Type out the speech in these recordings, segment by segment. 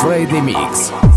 Friday Mix.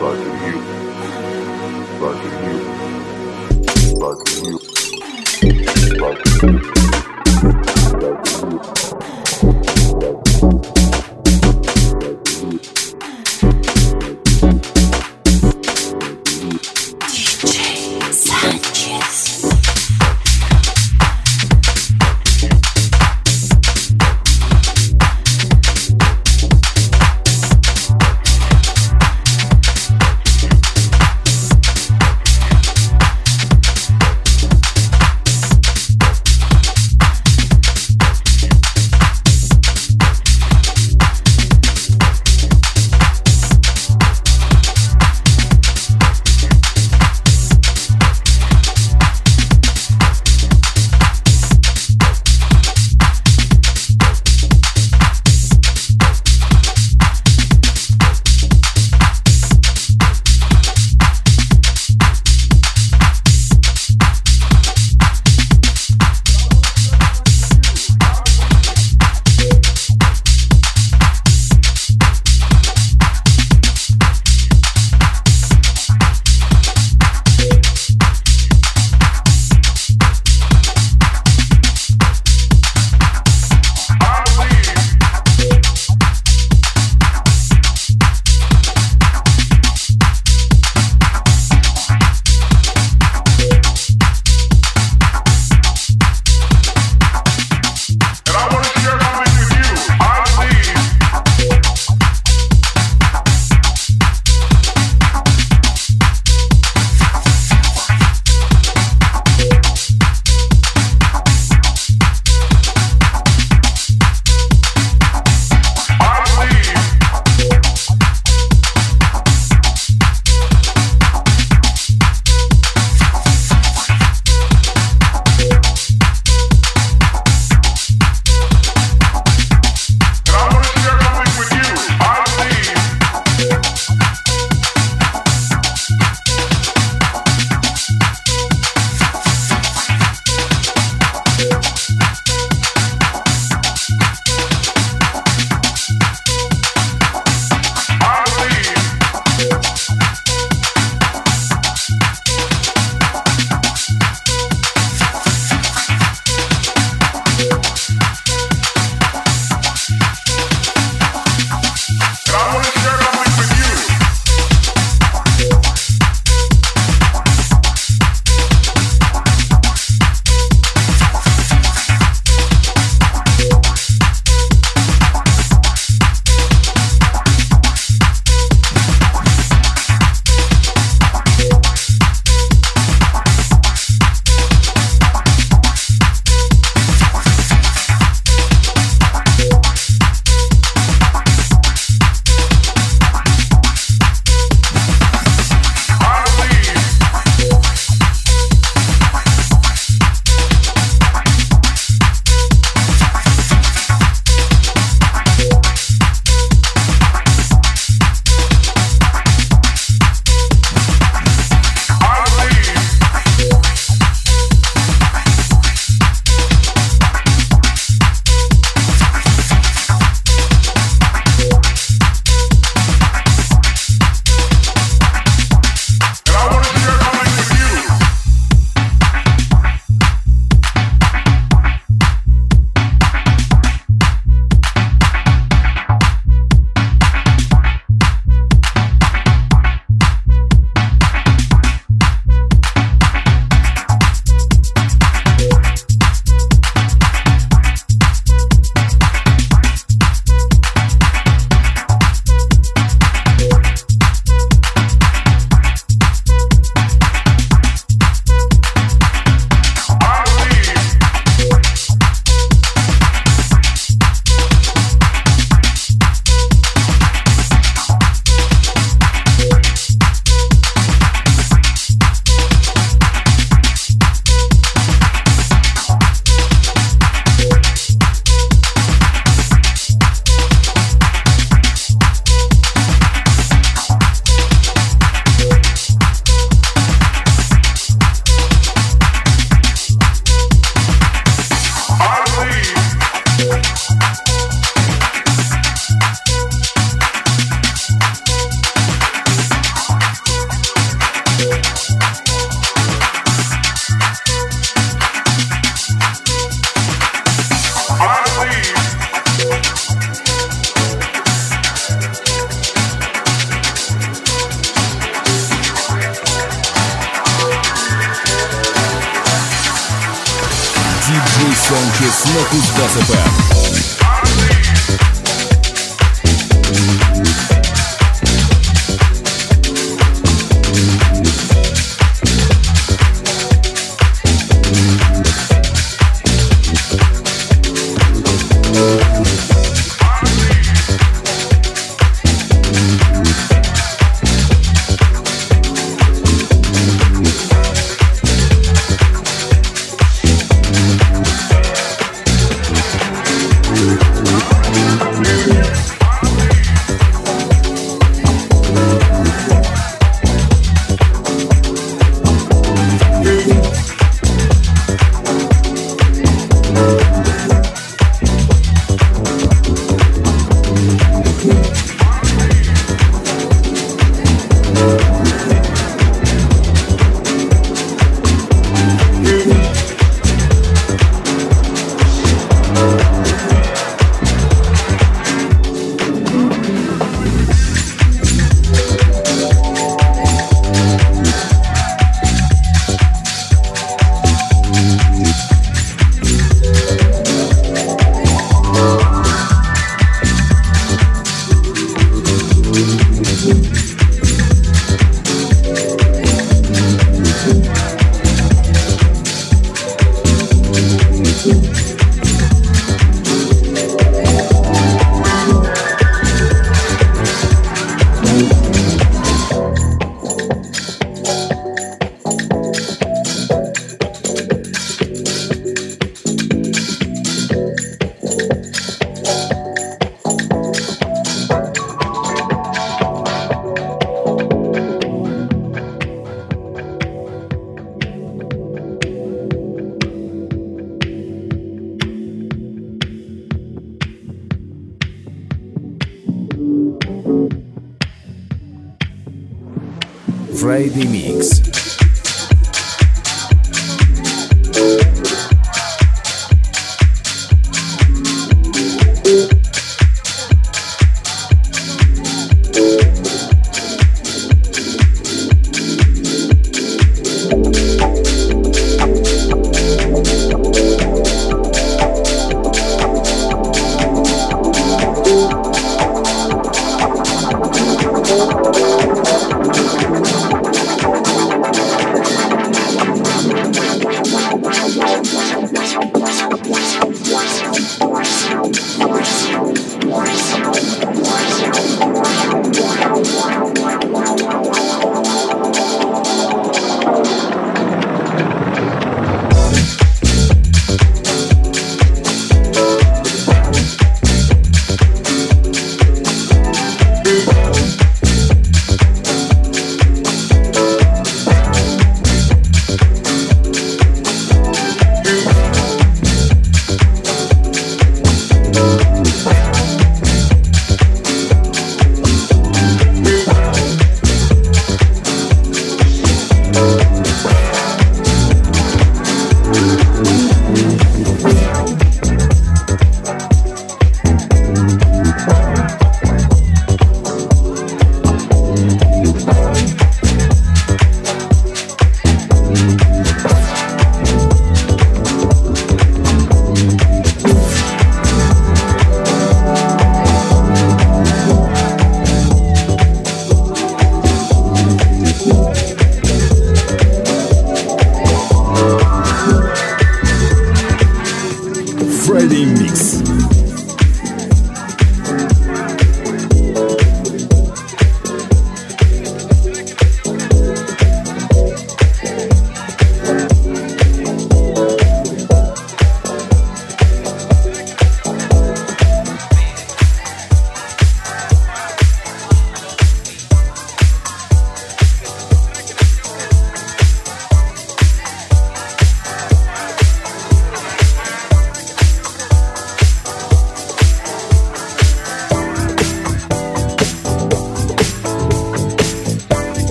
Back you. Back you. Back you. Back you. you.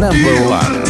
number one.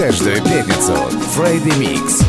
каждую пятницу Friday Mix.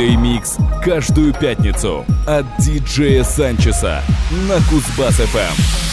Holiday Mix каждую пятницу от диджея Санчеса на Кузбасс-ФМ.